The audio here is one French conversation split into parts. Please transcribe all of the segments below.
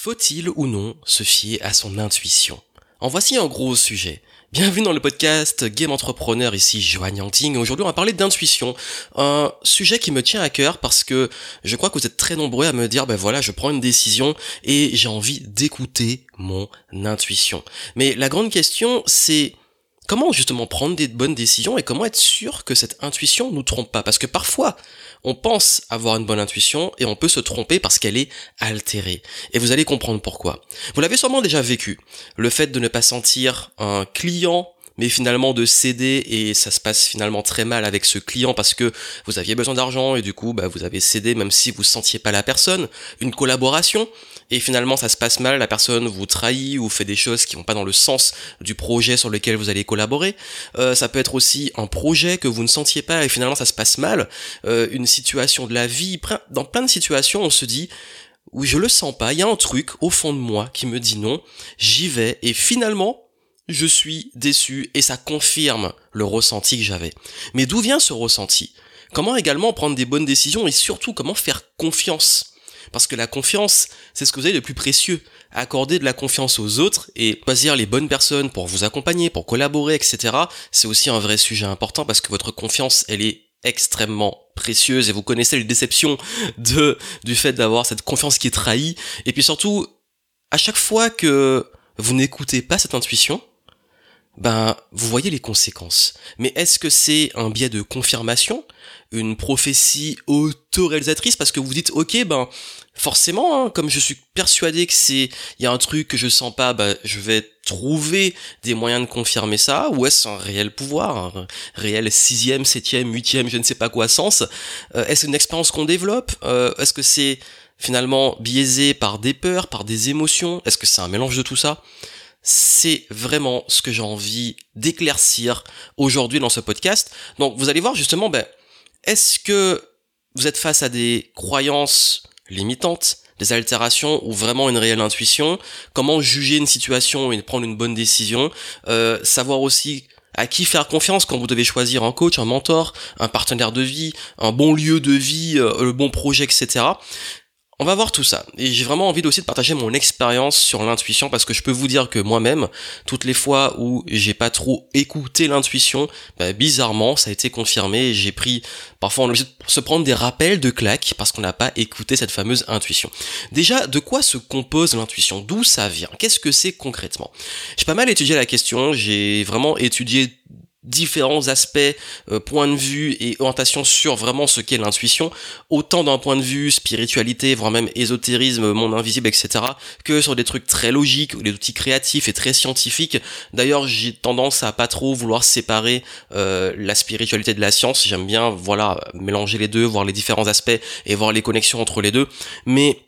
Faut-il ou non se fier à son intuition? En voici un gros sujet. Bienvenue dans le podcast Game Entrepreneur, ici Joanne Yangting. Aujourd'hui, on va parler d'intuition. Un sujet qui me tient à cœur parce que je crois que vous êtes très nombreux à me dire, ben voilà, je prends une décision et j'ai envie d'écouter mon intuition. Mais la grande question, c'est comment justement prendre des bonnes décisions et comment être sûr que cette intuition nous trompe pas? Parce que parfois, on pense avoir une bonne intuition et on peut se tromper parce qu'elle est altérée. Et vous allez comprendre pourquoi. Vous l'avez sûrement déjà vécu. Le fait de ne pas sentir un client mais finalement de céder et ça se passe finalement très mal avec ce client parce que vous aviez besoin d'argent et du coup bah, vous avez cédé même si vous sentiez pas la personne, une collaboration et finalement ça se passe mal, la personne vous trahit ou fait des choses qui vont pas dans le sens du projet sur lequel vous allez collaborer. Euh, ça peut être aussi un projet que vous ne sentiez pas et finalement ça se passe mal, euh, une situation de la vie, dans plein de situations on se dit oui je le sens pas, il y a un truc au fond de moi qui me dit non, j'y vais et finalement je suis déçu et ça confirme le ressenti que j'avais. Mais d'où vient ce ressenti? Comment également prendre des bonnes décisions et surtout comment faire confiance? Parce que la confiance, c'est ce que vous avez de plus précieux. Accorder de la confiance aux autres et choisir les bonnes personnes pour vous accompagner, pour collaborer, etc. C'est aussi un vrai sujet important parce que votre confiance, elle est extrêmement précieuse et vous connaissez les déceptions de, du fait d'avoir cette confiance qui est trahie. Et puis surtout, à chaque fois que vous n'écoutez pas cette intuition, ben vous voyez les conséquences. Mais est-ce que c'est un biais de confirmation, une prophétie autoréalisatrice? Parce que vous dites ok ben forcément hein, comme je suis persuadé que c'est il y a un truc que je sens pas ben, je vais trouver des moyens de confirmer ça. Ou est-ce un réel pouvoir un réel sixième septième huitième je ne sais pas quoi sens? Euh, est-ce une expérience qu'on développe? Euh, est-ce que c'est finalement biaisé par des peurs par des émotions? Est-ce que c'est un mélange de tout ça? C'est vraiment ce que j'ai envie d'éclaircir aujourd'hui dans ce podcast. Donc vous allez voir justement, ben, est-ce que vous êtes face à des croyances limitantes, des altérations ou vraiment une réelle intuition? Comment juger une situation et prendre une bonne décision? Euh, Savoir aussi à qui faire confiance quand vous devez choisir un coach, un mentor, un partenaire de vie, un bon lieu de vie, euh, le bon projet, etc. On va voir tout ça. Et j'ai vraiment envie aussi de partager mon expérience sur l'intuition parce que je peux vous dire que moi-même, toutes les fois où j'ai pas trop écouté l'intuition, bah, bizarrement, ça a été confirmé j'ai pris, parfois on est obligé de se prendre des rappels de claques parce qu'on n'a pas écouté cette fameuse intuition. Déjà, de quoi se compose l'intuition? D'où ça vient? Qu'est-ce que c'est concrètement? J'ai pas mal étudié la question, j'ai vraiment étudié différents aspects, euh, points de vue et orientation sur vraiment ce qu'est l'intuition, autant d'un point de vue spiritualité, voire même ésotérisme, monde invisible, etc., que sur des trucs très logiques ou des outils créatifs et très scientifiques. D'ailleurs, j'ai tendance à pas trop vouloir séparer euh, la spiritualité de la science. J'aime bien, voilà, mélanger les deux, voir les différents aspects et voir les connexions entre les deux. Mais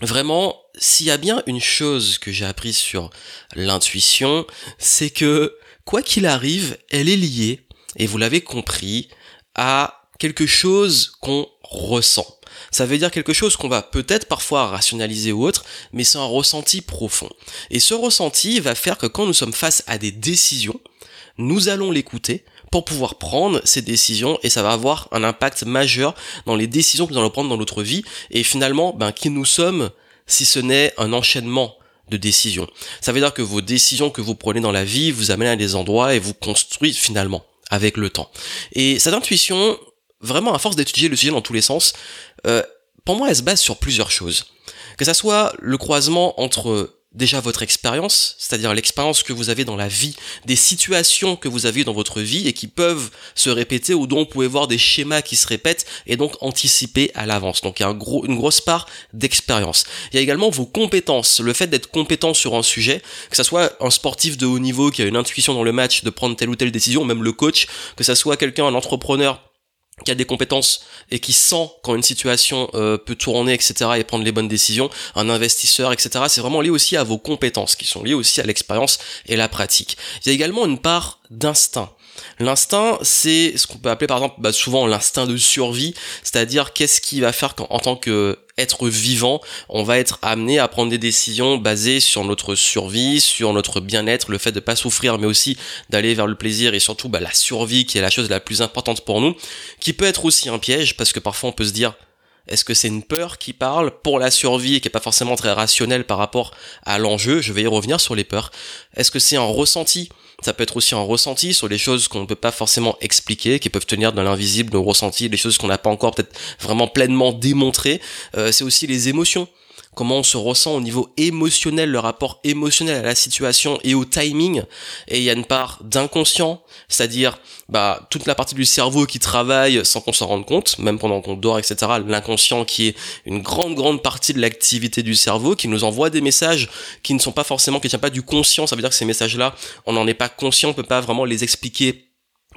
vraiment, s'il y a bien une chose que j'ai appris sur l'intuition, c'est que quoi qu'il arrive, elle est liée, et vous l'avez compris, à quelque chose qu'on ressent. Ça veut dire quelque chose qu'on va peut-être parfois rationaliser ou autre, mais c'est un ressenti profond. Et ce ressenti va faire que quand nous sommes face à des décisions, nous allons l'écouter pour pouvoir prendre ces décisions et ça va avoir un impact majeur dans les décisions que nous allons prendre dans notre vie et finalement, ben, qui nous sommes si ce n'est un enchaînement de décisions. Ça veut dire que vos décisions que vous prenez dans la vie vous amènent à des endroits et vous construisent finalement avec le temps. Et cette intuition, vraiment à force d'étudier le sujet dans tous les sens, euh, pour moi elle se base sur plusieurs choses. Que ça soit le croisement entre déjà votre expérience, c'est-à-dire l'expérience que vous avez dans la vie, des situations que vous avez dans votre vie et qui peuvent se répéter ou dont vous pouvez voir des schémas qui se répètent et donc anticiper à l'avance. Donc il y a une grosse part d'expérience. Il y a également vos compétences, le fait d'être compétent sur un sujet, que ça soit un sportif de haut niveau qui a une intuition dans le match de prendre telle ou telle décision, même le coach, que ça soit quelqu'un, un entrepreneur qui a des compétences et qui sent quand une situation euh, peut tourner, etc., et prendre les bonnes décisions, un investisseur, etc., c'est vraiment lié aussi à vos compétences, qui sont liées aussi à l'expérience et la pratique. Il y a également une part d'instinct. L'instinct, c'est ce qu'on peut appeler par exemple bah, souvent l'instinct de survie, c'est-à-dire qu'est-ce qui va faire qu'en tant que être vivant, on va être amené à prendre des décisions basées sur notre survie, sur notre bien-être, le fait de pas souffrir, mais aussi d'aller vers le plaisir et surtout bah, la survie qui est la chose la plus importante pour nous, qui peut être aussi un piège parce que parfois on peut se dire Est-ce que c'est une peur qui parle pour la survie et qui est pas forcément très rationnelle par rapport à l'enjeu? Je vais y revenir sur les peurs. Est-ce que c'est un ressenti? Ça peut être aussi un ressenti sur les choses qu'on ne peut pas forcément expliquer, qui peuvent tenir dans l'invisible, nos ressentis, les choses qu'on n'a pas encore peut-être vraiment pleinement démontrées. Euh, c'est aussi les émotions comment on se ressent au niveau émotionnel, le rapport émotionnel à la situation et au timing. Et il y a une part d'inconscient, c'est-à-dire bah, toute la partie du cerveau qui travaille sans qu'on s'en rende compte, même pendant qu'on dort, etc. L'inconscient qui est une grande, grande partie de l'activité du cerveau, qui nous envoie des messages qui ne sont pas forcément, qui ne tiennent pas du conscient. Ça veut dire que ces messages-là, on n'en est pas conscient, on peut pas vraiment les expliquer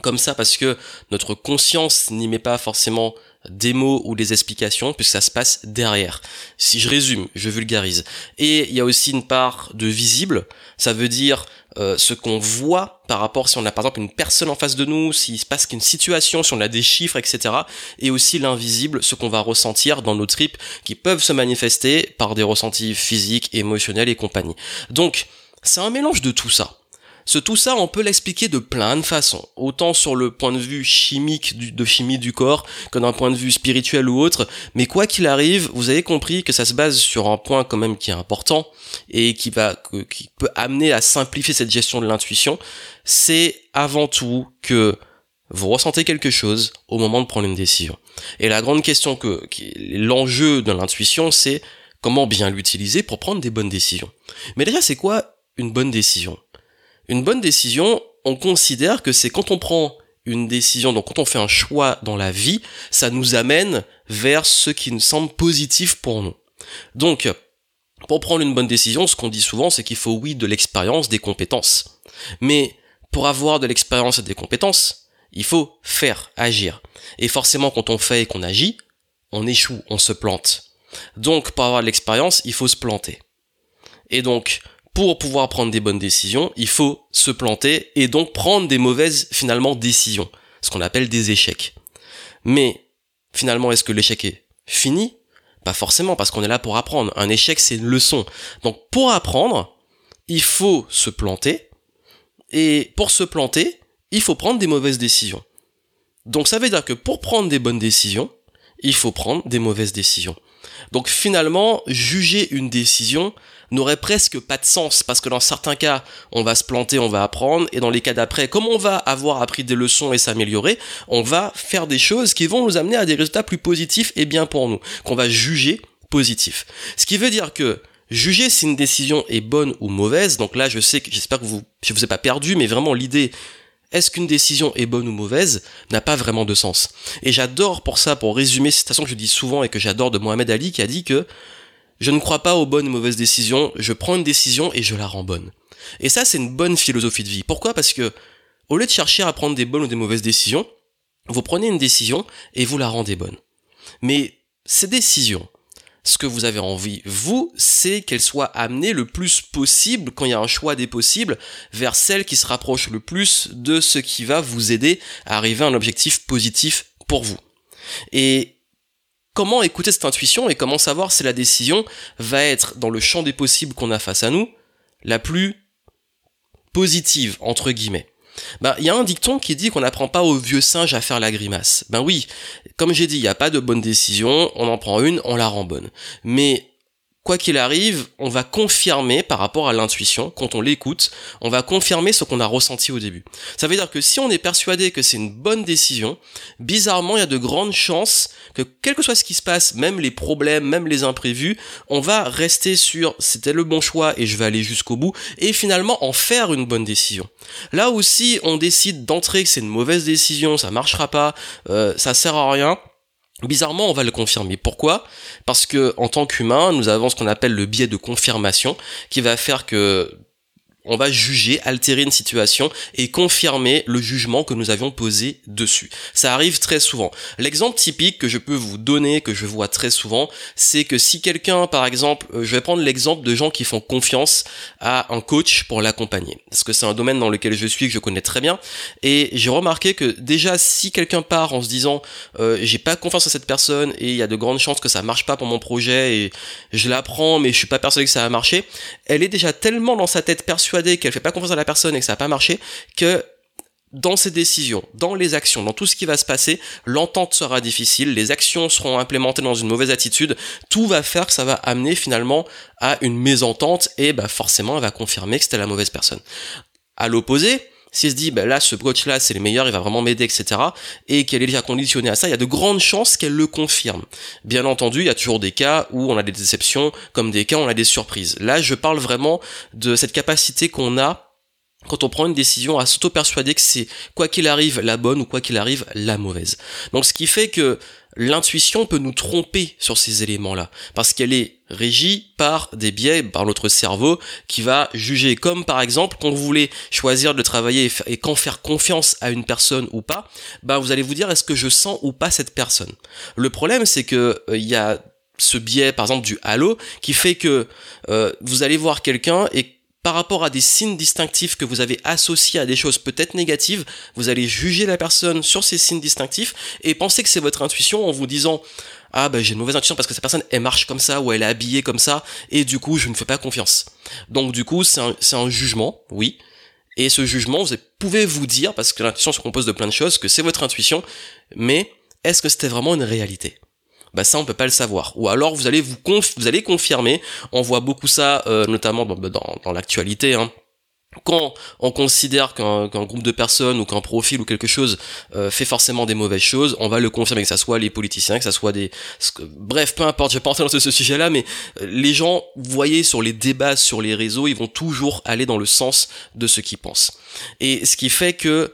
comme ça parce que notre conscience n'y met pas forcément des mots ou des explications puisque ça se passe derrière. Si je résume, je vulgarise. Et il y a aussi une part de visible, ça veut dire euh, ce qu'on voit par rapport si on a par exemple une personne en face de nous, s'il se passe qu'une situation, si on a des chiffres, etc. Et aussi l'invisible, ce qu'on va ressentir dans nos tripes qui peuvent se manifester par des ressentis physiques, émotionnels et compagnie. Donc, c'est un mélange de tout ça. Ce tout ça, on peut l'expliquer de plein de façons, autant sur le point de vue chimique du, de chimie du corps que d'un point de vue spirituel ou autre. Mais quoi qu'il arrive, vous avez compris que ça se base sur un point quand même qui est important et qui va, qui peut amener à simplifier cette gestion de l'intuition. C'est avant tout que vous ressentez quelque chose au moment de prendre une décision. Et la grande question que, l'enjeu de l'intuition, c'est comment bien l'utiliser pour prendre des bonnes décisions. Mais déjà, c'est quoi une bonne décision? Une bonne décision, on considère que c'est quand on prend une décision, donc quand on fait un choix dans la vie, ça nous amène vers ce qui nous semble positif pour nous. Donc, pour prendre une bonne décision, ce qu'on dit souvent, c'est qu'il faut, oui, de l'expérience, des compétences. Mais pour avoir de l'expérience et des compétences, il faut faire, agir. Et forcément, quand on fait et qu'on agit, on échoue, on se plante. Donc, pour avoir de l'expérience, il faut se planter. Et donc, pour pouvoir prendre des bonnes décisions, il faut se planter et donc prendre des mauvaises finalement décisions, ce qu'on appelle des échecs. Mais finalement, est-ce que l'échec est fini? Pas forcément, parce qu'on est là pour apprendre. Un échec, c'est une leçon. Donc pour apprendre, il faut se planter, et pour se planter, il faut prendre des mauvaises décisions. Donc ça veut dire que pour prendre des bonnes décisions, il faut prendre des mauvaises décisions. Donc finalement, juger une décision n'aurait presque pas de sens parce que dans certains cas, on va se planter, on va apprendre et dans les cas d'après, comme on va avoir appris des leçons et s'améliorer, on va faire des choses qui vont nous amener à des résultats plus positifs et bien pour nous, qu'on va juger positifs. Ce qui veut dire que juger si une décision est bonne ou mauvaise, donc là je sais que j'espère que vous je vous ai pas perdu mais vraiment l'idée est-ce qu'une décision est bonne ou mauvaise n'a pas vraiment de sens. Et j'adore pour ça, pour résumer cette citation que je dis souvent et que j'adore de Mohamed Ali qui a dit que je ne crois pas aux bonnes ou mauvaises décisions, je prends une décision et je la rends bonne. Et ça, c'est une bonne philosophie de vie. Pourquoi? Parce que, au lieu de chercher à prendre des bonnes ou des mauvaises décisions, vous prenez une décision et vous la rendez bonne. Mais ces décisions, ce que vous avez envie, vous, c'est qu'elles soient amenées le plus possible, quand il y a un choix des possibles, vers celle qui se rapproche le plus de ce qui va vous aider à arriver à un objectif positif pour vous. Et comment écouter cette intuition et comment savoir si la décision va être dans le champ des possibles qu'on a face à nous, la plus positive, entre guillemets? Ben, il y a un dicton qui dit qu'on n'apprend pas au vieux singe à faire la grimace. Ben oui, comme j'ai dit, il n'y a pas de bonne décision, on en prend une, on la rend bonne. Mais quoi qu'il arrive, on va confirmer par rapport à l'intuition, quand on l'écoute, on va confirmer ce qu'on a ressenti au début. Ça veut dire que si on est persuadé que c'est une bonne décision, bizarrement, il y a de grandes chances que quel que soit ce qui se passe, même les problèmes, même les imprévus, on va rester sur c'était le bon choix et je vais aller jusqu'au bout et finalement en faire une bonne décision. Là aussi, on décide d'entrer que c'est une mauvaise décision, ça marchera pas, euh, ça sert à rien Bizarrement, on va le confirmer. Pourquoi? Parce que en tant qu'humain, nous avons ce qu'on appelle le biais de confirmation, qui va faire que on va juger, altérer une situation et confirmer le jugement que nous avions posé dessus. Ça arrive très souvent. L'exemple typique que je peux vous donner, que je vois très souvent, c'est que si quelqu'un, par exemple, euh, je vais prendre l'exemple de gens qui font confiance à un coach pour l'accompagner. Parce que c'est un domaine dans lequel je suis, que je connais très bien. Et j'ai remarqué que déjà, si quelqu'un part en se disant, euh, j'ai pas confiance à cette personne et il y a de grandes chances que ça marche pas pour mon projet et je l'apprends, mais je suis pas persuadé que ça va marcher, elle est déjà tellement dans sa tête persuadée qu'elle fait pas confiance à la personne et que ça n'a pas marché, que dans ces décisions, dans les actions, dans tout ce qui va se passer, l'entente sera difficile, les actions seront implémentées dans une mauvaise attitude, tout va faire que ça va amener finalement à une mésentente et bah forcément elle va confirmer que c'était la mauvaise personne. À l'opposé, si elle se dit bah là ce coach là c'est le meilleur il va vraiment m'aider etc et qu'elle est déjà conditionnée à ça il y a de grandes chances qu'elle le confirme bien entendu il y a toujours des cas où on a des déceptions comme des cas où on a des surprises là je parle vraiment de cette capacité qu'on a quand on prend une décision à s'auto-persuader que c'est quoi qu'il arrive la bonne ou quoi qu'il arrive la mauvaise. Donc ce qui fait que l'intuition peut nous tromper sur ces éléments-là, parce qu'elle est régie par des biais, par notre cerveau, qui va juger. Comme par exemple, quand vous voulez choisir de travailler et, quand faire confiance à une personne ou pas, ben vous allez vous dire est-ce que je sens ou pas cette personne? Le problème c'est que euh, il y a ce biais par exemple du halo qui fait que euh, vous allez voir quelqu'un et par rapport à des signes distinctifs que vous avez associés à des choses peut-être négatives, vous allez juger la personne sur ces signes distinctifs et penser que c'est votre intuition en vous disant ah ben j'ai une mauvaise intuition parce que cette personne elle marche comme ça ou elle est habillée comme ça et du coup je ne fais pas confiance. Donc du coup c'est un, un jugement, oui. Et ce jugement, vous pouvez vous dire, parce que l'intuition se compose de plein de choses, que c'est votre intuition, mais est-ce que c'était vraiment une réalité? Bah ça on peut pas le savoir. Ou alors vous allez vous, vous allez confirmer, on voit beaucoup ça euh, notamment dans, dans, l'actualité, hein. quand on considère qu'un groupe de personnes ou qu'un profil ou quelque chose euh, fait forcément des mauvaises choses, on va le confirmer, que ça soit les politiciens, que ça soit des... Bref, peu importe, je vais pas entrer dans ce, sujet-là, mais euh, les gens, vous voyez sur les débats sur les réseaux, ils vont toujours aller dans le sens de ce qu'ils pensent. Et ce qui fait que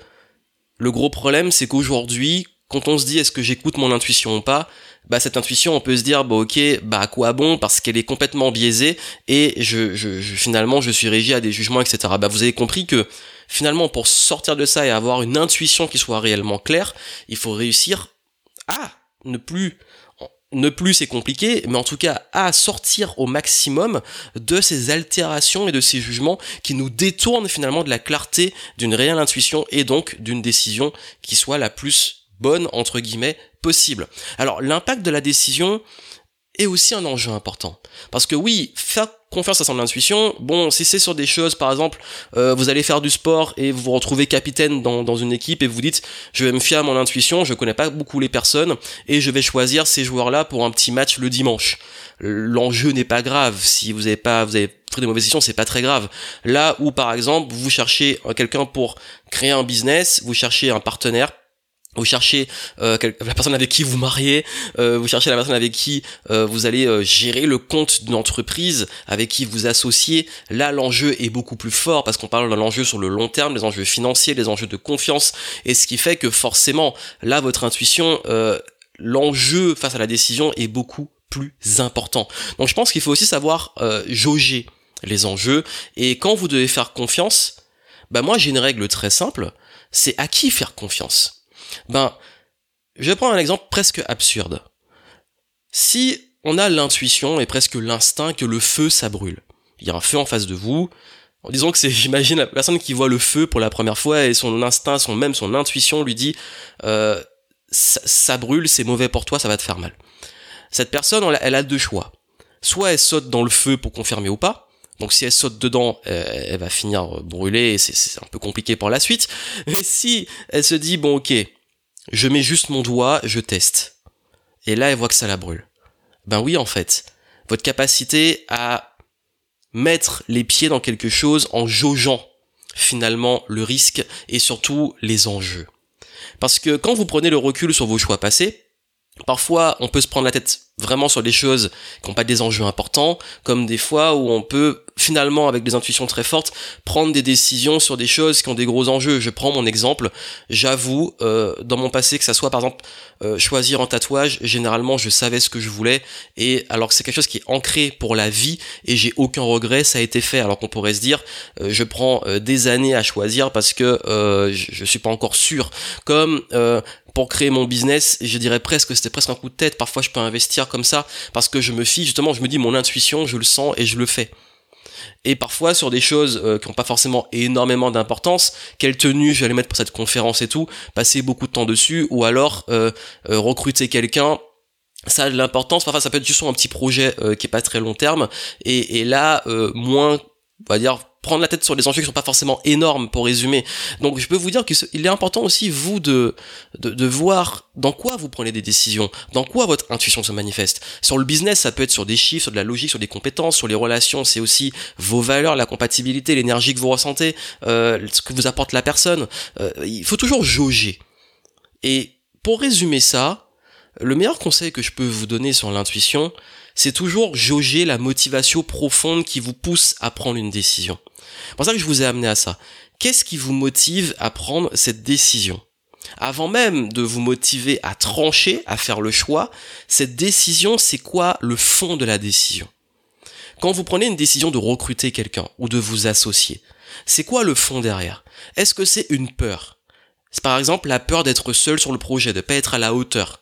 le gros problème, c'est qu'aujourd'hui, quand on se dit est-ce que j'écoute mon intuition ou pas, bah cette intuition on peut se dire bah ok bah à quoi bon parce qu'elle est complètement biaisée et je, je, finalement je suis régi à des jugements etc bah vous avez compris que finalement pour sortir de ça et avoir une intuition qui soit réellement claire il faut réussir à ne plus ne plus c'est compliqué, mais en tout cas à sortir au maximum de ces altérations et de ces jugements qui nous détournent finalement de la clarté d'une réelle intuition et donc d'une décision qui soit la plus bonne, entre guillemets, possible. Alors, l'impact de la décision est aussi un enjeu important. Parce que oui, faire confiance à son intuition, bon, si c'est sur des choses, par exemple, euh, vous allez faire du sport et vous vous retrouvez capitaine dans, dans une équipe et vous dites, je vais me fier à mon intuition, je connais pas beaucoup les personnes et je vais choisir ces joueurs-là pour un petit match le dimanche. L'enjeu n'est pas grave. Si vous avez pas, vous avez pris des mauvaises décisions, c'est pas très grave. Là où, par exemple, vous cherchez quelqu'un pour créer un business, vous cherchez un partenaire vous cherchez euh, la personne avec qui vous mariez, euh, vous cherchez la personne avec qui euh, vous allez gérer le compte d'une entreprise, avec qui vous associez. Là, l'enjeu est beaucoup plus fort parce qu'on parle d'un enjeu sur le long terme, les enjeux financiers, les enjeux de confiance, et ce qui fait que forcément, là, votre intuition, l'enjeu face à la décision est beaucoup plus important. Donc, je pense qu'il faut aussi savoir jauger les enjeux, et quand vous devez faire confiance, bah moi, j'ai une règle très simple, c'est à qui faire confiance? Ben, je vais prendre un exemple presque absurde. Si on a l'intuition et presque l'instinct que le feu, ça brûle. Il y a un feu en face de vous. En disant que c'est, j'imagine, la personne qui voit le feu pour la première fois et son instinct, son même son intuition lui dit, euh, ça, brûle, c'est mauvais pour toi, ça va te faire mal. Cette personne, elle a deux choix. Soit elle saute dans le feu pour confirmer ou pas. Donc si elle saute dedans, euh, elle va finir brûlée et c'est un peu compliqué pour la suite. Mais si elle se dit, bon ok, je mets juste mon doigt, je teste. Et là, elle voit que ça la brûle. Ben oui, en fait. Votre capacité à mettre les pieds dans quelque chose en jaugeant finalement le risque et surtout les enjeux. Parce que quand vous prenez le recul sur vos choix passés, parfois on peut se prendre la tête vraiment sur des choses qui n'ont pas des enjeux importants, comme des fois où on peut finalement avec des intuitions très fortes prendre des décisions sur des choses qui ont des gros enjeux. Je prends mon exemple, j'avoue euh, dans mon passé que ça soit par exemple euh, choisir un tatouage, généralement je savais ce que je voulais et alors que c'est quelque chose qui est ancré pour la vie et j'ai aucun regret, ça a été fait. Alors qu'on pourrait se dire euh, je prends des années à choisir parce que je, je suis pas encore sûr. Comme pour créer mon business, je dirais presque que c'était presque un coup de tête. Parfois, je peux investir comme ça parce que je me fie justement, je me dis mon intuition, je le sens et je le fais. Et parfois sur des choses euh, qui n'ont pas forcément énormément d'importance, quelle tenue aller mettre pour cette conférence et tout, passer beaucoup de temps dessus, ou alors euh, euh, recruter quelqu'un ça a de l'importance parfois ça peut être juste un petit projet qui est pas très long terme et là moins on va dire prendre la tête sur des enjeux qui sont pas forcément énormes pour résumer. Donc je peux vous dire qu'il est important aussi vous de, de, de voir dans quoi vous prenez des décisions, dans quoi votre intuition se manifeste. Sur le business, ça peut être sur des chiffres, sur de la logique, sur des compétences, sur les relations, c'est aussi vos valeurs, la compatibilité, l'énergie que vous ressentez, euh, ce que vous apporte la personne. Euh, il faut toujours jauger. Et pour résumer ça, le meilleur conseil que je peux vous donner sur l'intuition, c'est toujours jauger la motivation profonde qui vous pousse à prendre une décision. C'est pour ça que je vous ai amené à ça. Qu'est-ce qui vous motive à prendre cette décision? Avant même de vous motiver à trancher, à faire le choix, cette décision, c'est quoi le fond de la décision? Quand vous prenez une décision de recruter quelqu'un ou de vous associer, c'est quoi le fond derrière? Est-ce que c'est une peur? C'est par exemple la peur d'être seul sur le projet, de ne pas être à la hauteur,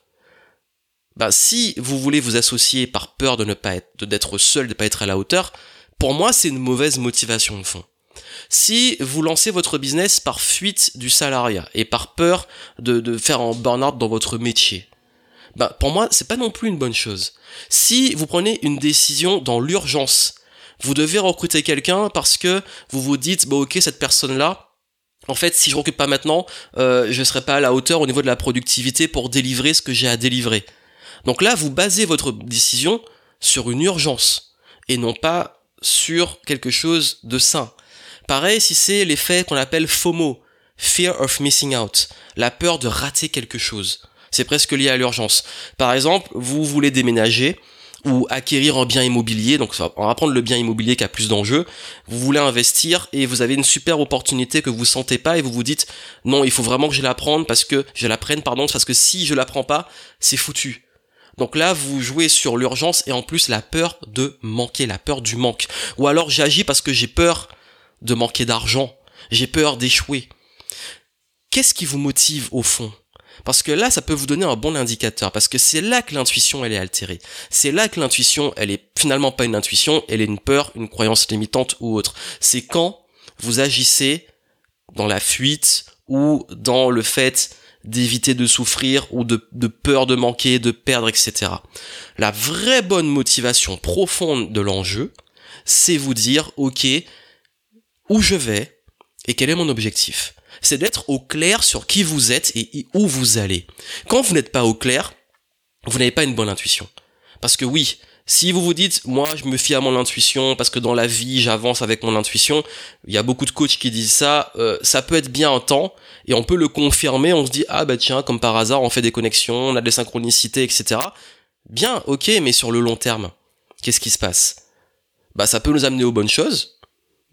bah, si vous voulez vous associer par peur de ne pas être, d'être seul, de ne pas être à la hauteur, pour moi, c'est une mauvaise motivation de fond. Si vous lancez votre business par fuite du salariat et par peur de, de faire un burn-out dans votre métier, bah, pour moi, c'est pas non plus une bonne chose. Si vous prenez une décision dans l'urgence, vous devez recruter quelqu'un parce que vous vous dites, bah, ok, cette personne-là, en fait, si je recrute pas maintenant, euh, je serai pas à la hauteur au niveau de la productivité pour délivrer ce que j'ai à délivrer. Donc là, vous basez votre décision sur une urgence et non pas sur quelque chose de sain. Pareil si c'est l'effet qu'on appelle FOMO, Fear of Missing Out, la peur de rater quelque chose. C'est presque lié à l'urgence. Par exemple, vous voulez déménager ou acquérir un bien immobilier, donc on va prendre le bien immobilier qui a plus d'enjeux, vous voulez investir et vous avez une super opportunité que vous sentez pas et vous vous dites non, il faut vraiment que je la prenne parce que je la prenne pardon parce que si je la prends pas, c'est foutu. Donc là, vous jouez sur l'urgence et en plus la peur de manquer, la peur du manque. Ou alors j'agis parce que j'ai peur de manquer d'argent, j'ai peur d'échouer. Qu'est-ce qui vous motive au fond? Parce que là, ça peut vous donner un bon indicateur, parce que c'est là que l'intuition, elle est altérée. C'est là que l'intuition, elle est finalement pas une intuition, elle est une peur, une croyance limitante ou autre. C'est quand vous agissez dans la fuite ou dans le fait d'éviter de souffrir ou de, de, peur de manquer, de perdre, etc. La vraie bonne motivation profonde de l'enjeu, c'est vous dire, ok, où je vais et quel est mon objectif. C'est d'être au clair sur qui vous êtes et où vous allez. Quand vous n'êtes pas au clair, vous n'avez pas une bonne intuition. Parce que oui, si vous vous dites, moi, je me fie à mon intuition parce que dans la vie, j'avance avec mon intuition, il y a beaucoup de coachs qui disent ça, euh, ça peut être bien un temps et on peut le confirmer, on se dit, ah bah tiens, comme par hasard, on fait des connexions, on a des synchronicités, etc. Bien, ok, mais sur le long terme, qu'est-ce qui se passe? Bah ça peut nous amener aux bonnes choses,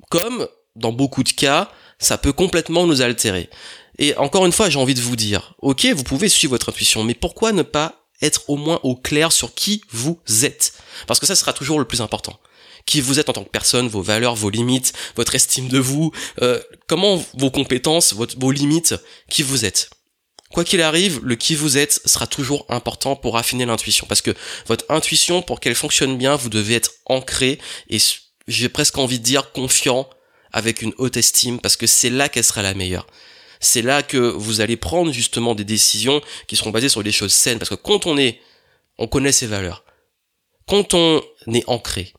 comme dans beaucoup de cas, ça peut complètement nous altérer. Et encore une fois, j'ai envie de vous dire, ok, vous pouvez suivre votre intuition, mais pourquoi ne pas être au moins au clair sur qui vous êtes. Parce que ça sera toujours le plus important. Qui vous êtes en tant que personne, vos valeurs, vos limites, votre estime de vous, euh, comment vos compétences, vos limites, qui vous êtes. Quoi qu'il arrive, le qui vous êtes sera toujours important pour affiner l'intuition. Parce que votre intuition, pour qu'elle fonctionne bien, vous devez être ancré et j'ai presque envie de dire confiant avec une haute estime parce que c'est là qu'elle sera la meilleure c'est là que vous allez prendre justement des décisions qui seront basées sur des choses saines. Parce que quand on est, on connaît ses valeurs. Quand on est ancré,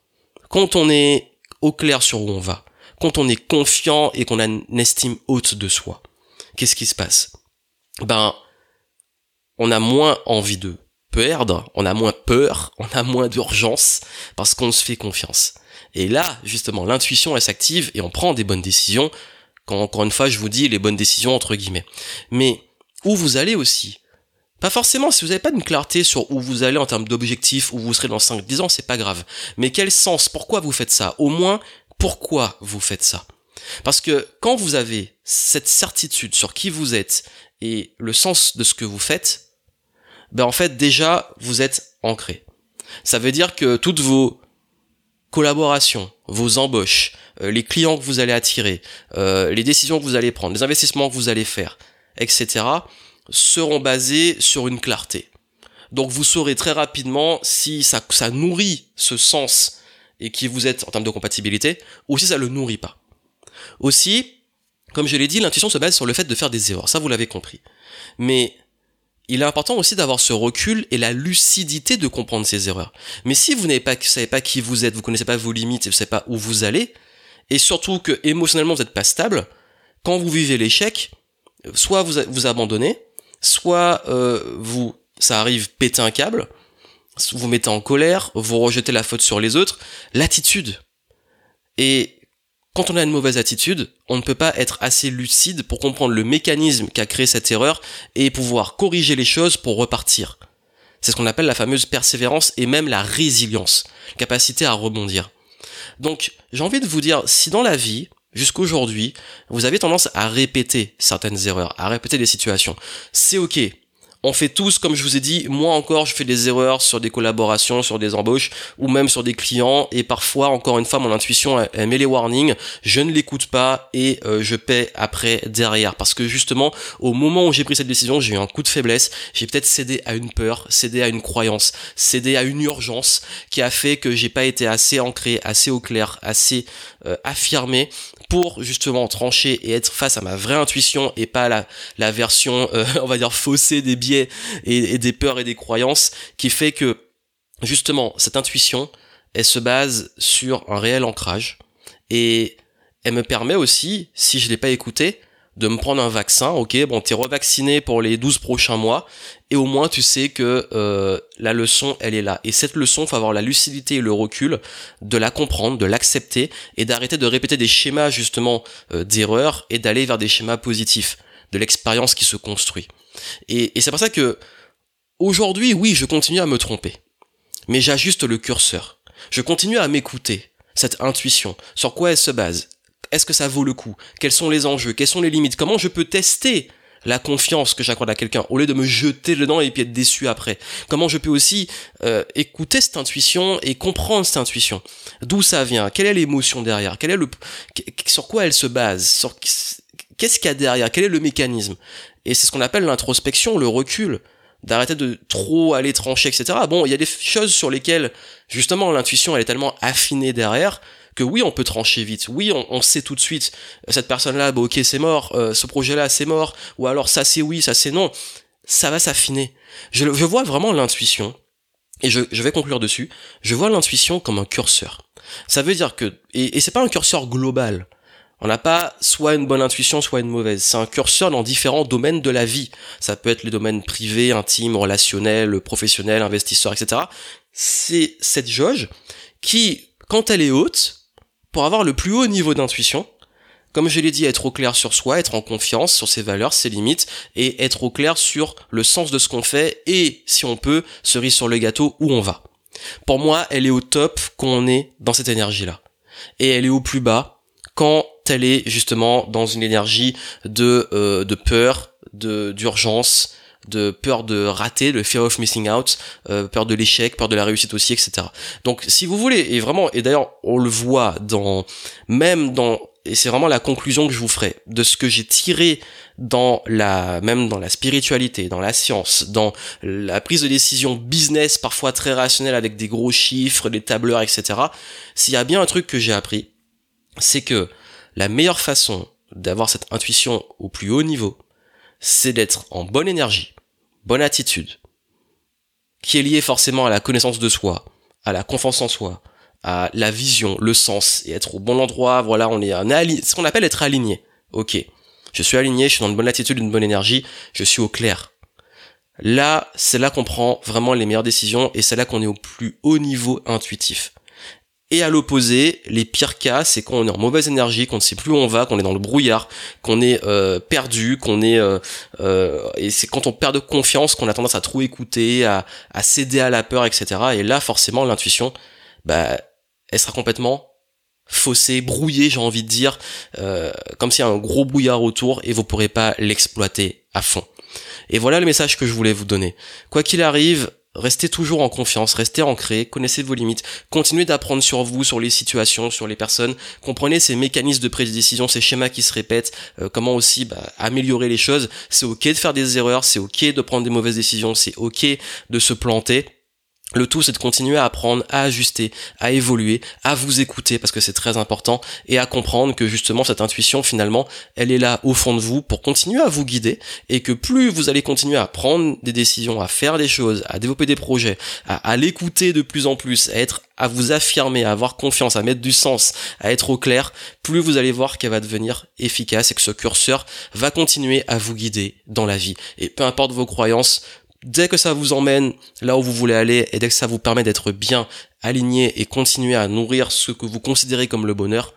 quand on est au clair sur où on va, quand on est confiant et qu'on a une estime haute de soi, qu'est-ce qui se passe? Ben, on a moins envie de perdre, on a moins peur, on a moins d'urgence parce qu'on se fait confiance. Et là, justement, l'intuition, elle s'active et on prend des bonnes décisions quand encore une fois je vous dis les bonnes décisions entre guillemets. Mais où vous allez aussi. Pas forcément, si vous n'avez pas une clarté sur où vous allez en termes d'objectifs, où vous serez dans 5-10 ans, c'est pas grave. Mais quel sens, pourquoi vous faites ça? Au moins, pourquoi vous faites ça? Parce que quand vous avez cette certitude sur qui vous êtes et le sens de ce que vous faites, ben en fait déjà vous êtes ancré. Ça veut dire que toutes vos collaborations, vos embauches, euh, les clients que vous allez attirer, euh, les décisions que vous allez prendre, les investissements que vous allez faire, etc., seront basés sur une clarté. Donc vous saurez très rapidement si ça, ça nourrit ce sens et qui vous êtes en termes de compatibilité, ou si ça le nourrit pas. Aussi, comme je l'ai dit, l'intuition se base sur le fait de faire des erreurs, ça vous l'avez compris. Mais il est important aussi d'avoir ce recul et la lucidité de comprendre ces erreurs. Mais si vous n'avez pas, savez pas qui vous êtes, vous connaissez pas vos limites vous savez pas où vous allez, et surtout que émotionnellement vous n'êtes pas stable, quand vous vivez l'échec, soit vous vous abandonnez, soit euh, vous ça arrive péter un câble, vous mettez en colère, vous rejetez la faute sur les autres, l'attitude. Et quand on a une mauvaise attitude, on ne peut pas être assez lucide pour comprendre le mécanisme qui a créé cette erreur et pouvoir corriger les choses pour repartir. C'est ce qu'on appelle la fameuse persévérance et même la résilience, capacité à rebondir. Donc, j'ai envie de vous dire, si dans la vie, jusqu'aujourd'hui, vous avez tendance à répéter certaines erreurs, à répéter des situations, c'est ok on fait tous, comme je vous ai dit, moi encore, je fais des erreurs sur des collaborations, sur des embauches, ou même sur des clients, et parfois, encore une fois, mon intuition, elle, met les warnings, je ne l'écoute pas, et euh, je paie après derrière. Parce que justement, au moment où j'ai pris cette décision, j'ai eu un coup de faiblesse, j'ai peut-être cédé à une peur, cédé à une croyance, cédé à une urgence, qui a fait que j'ai pas été assez ancré, assez au clair, assez euh, affirmé pour justement trancher et être face à ma vraie intuition et pas la, la version, euh, on va dire, faussée des biais et, des peurs et des croyances qui fait que justement cette intuition, elle se base sur un réel ancrage et elle me permet aussi, si je l'ai pas écouté, de me prendre un vaccin, ok, bon, t'es revacciné pour les 12 prochains mois, et au moins tu sais que euh, la leçon, elle est là. Et cette leçon, faut avoir la lucidité et le recul de la comprendre, de l'accepter, et d'arrêter de répéter des schémas justement euh, d'erreur, et d'aller vers des schémas positifs, de l'expérience qui se construit. Et, et c'est pour ça que, aujourd'hui, oui, je continue à me tromper, mais j'ajuste le curseur. Je continue à m'écouter, cette intuition, sur quoi elle se base, est-ce que ça vaut le coup? Quels sont les enjeux? Quelles sont les limites? Comment je peux tester la confiance que j'accorde à quelqu'un au lieu de me jeter dedans et puis être déçu après? Comment je peux aussi euh, écouter cette intuition et comprendre cette intuition? D'où ça vient? Quelle est l'émotion derrière? Quel est le sur quoi elle se base? Sur qu'est-ce qu'il y a derrière? Quel est le mécanisme? Et c'est ce qu'on appelle l'introspection, le recul d'arrêter de trop aller trancher, etc. Bon, il y a des choses sur lesquelles, justement, l'intuition, elle est tellement affinée derrière que oui, on peut trancher vite. Oui, on, sait tout de suite, euh, cette personne-là, bah, ok, c'est mort, euh, ce projet-là, c'est mort, ou alors ça c'est oui, ça c'est non. Ça va s'affiner. Je, je vois vraiment l'intuition, et je, je vais conclure dessus, je vois l'intuition comme un curseur. Ça veut dire que, et, et c'est pas un curseur global. On n'a pas soit une bonne intuition, soit une mauvaise. C'est un curseur dans différents domaines de la vie. Ça peut être les domaines privés, intimes, relationnels, professionnels, investisseurs, etc. C'est cette jauge qui, quand elle est haute, pour avoir le plus haut niveau d'intuition, comme je l'ai dit, être au clair sur soi, être en confiance sur ses valeurs, ses limites, et être au clair sur le sens de ce qu'on fait, et si on peut, cerise sur le gâteau, où on va. Pour moi, elle est au top quand on est dans cette énergie-là. Et elle est au plus bas quand elle est justement dans une énergie de, euh, peur, de d'urgence, de peur de rater, le fear of missing out, euh, peur de l'échec, peur de la réussite aussi, etc. Donc si vous voulez, et vraiment, et d'ailleurs on le voit dans, même dans, et c'est vraiment la conclusion que je vous ferai, de ce que j'ai tiré dans la, même dans la spiritualité, dans la science, dans la prise de décision business, parfois très rationnelle avec des gros chiffres, des tableurs, etc. S'il y a bien un truc que j'ai appris, c'est que la meilleure façon d'avoir cette intuition au plus haut niveau, c'est d'être en bonne énergie, bonne attitude, qui est liée forcément à la connaissance de soi, à la confiance en soi, à la vision, le sens, et être au bon endroit, voilà, on est, un ce qu'on appelle être aligné. Ok. Je suis aligné, je suis dans une bonne attitude, une bonne énergie, je suis au clair. Là, c'est là qu'on prend vraiment les meilleures décisions et c'est là qu'on est au plus haut niveau intuitif. Et à l'opposé, les pires cas, c'est quand on est en mauvaise énergie, qu'on ne sait plus où on va, qu'on est dans le brouillard, qu'on est euh, perdu, qu'on est euh, euh, et c'est quand on perd de confiance qu'on a tendance à trop écouter, à, à céder à la peur, etc. Et là, forcément, l'intuition, bah, elle sera complètement faussée, brouillée, j'ai envie de dire, comme s'il y a un gros brouillard autour et vous pourrez pas l'exploiter à fond. Et voilà le message que je voulais vous donner. Quoi qu'il arrive, Restez toujours en confiance, restez ancré, connaissez vos limites, continuez d'apprendre sur vous, sur les situations, sur les personnes, comprenez ces mécanismes de prise de décision, ces schémas qui se répètent, euh, comment aussi bah, améliorer les choses. C'est ok de faire des erreurs, c'est ok de prendre des mauvaises décisions, c'est ok de se planter. Le tout, c'est de continuer à apprendre, à ajuster, à évoluer, à vous écouter parce que c'est très important et à comprendre que justement cette intuition finalement, elle est là au fond de vous pour continuer à vous guider et que plus vous allez continuer à prendre des décisions, à faire des choses, à développer des projets, à, l'écouter de plus en plus, à être, à vous affirmer, à avoir confiance, à mettre du sens, à être au clair, plus vous allez voir qu'elle va devenir efficace et que ce curseur va continuer à vous guider dans la vie. Et peu importe vos croyances, dès que ça vous emmène là où vous voulez aller et dès que ça vous permet d'être bien aligné et continuer à nourrir ce que vous considérez comme le bonheur,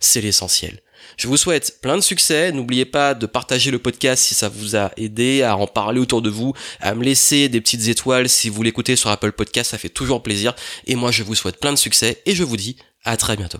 c'est l'essentiel. Je vous souhaite plein de succès. N'oubliez pas de partager le podcast si ça vous a aidé, à en parler autour de vous, à me laisser des petites étoiles si vous l'écoutez sur Apple Podcast, ça fait toujours plaisir. Et moi, je vous souhaite plein de succès et je vous dis à très bientôt.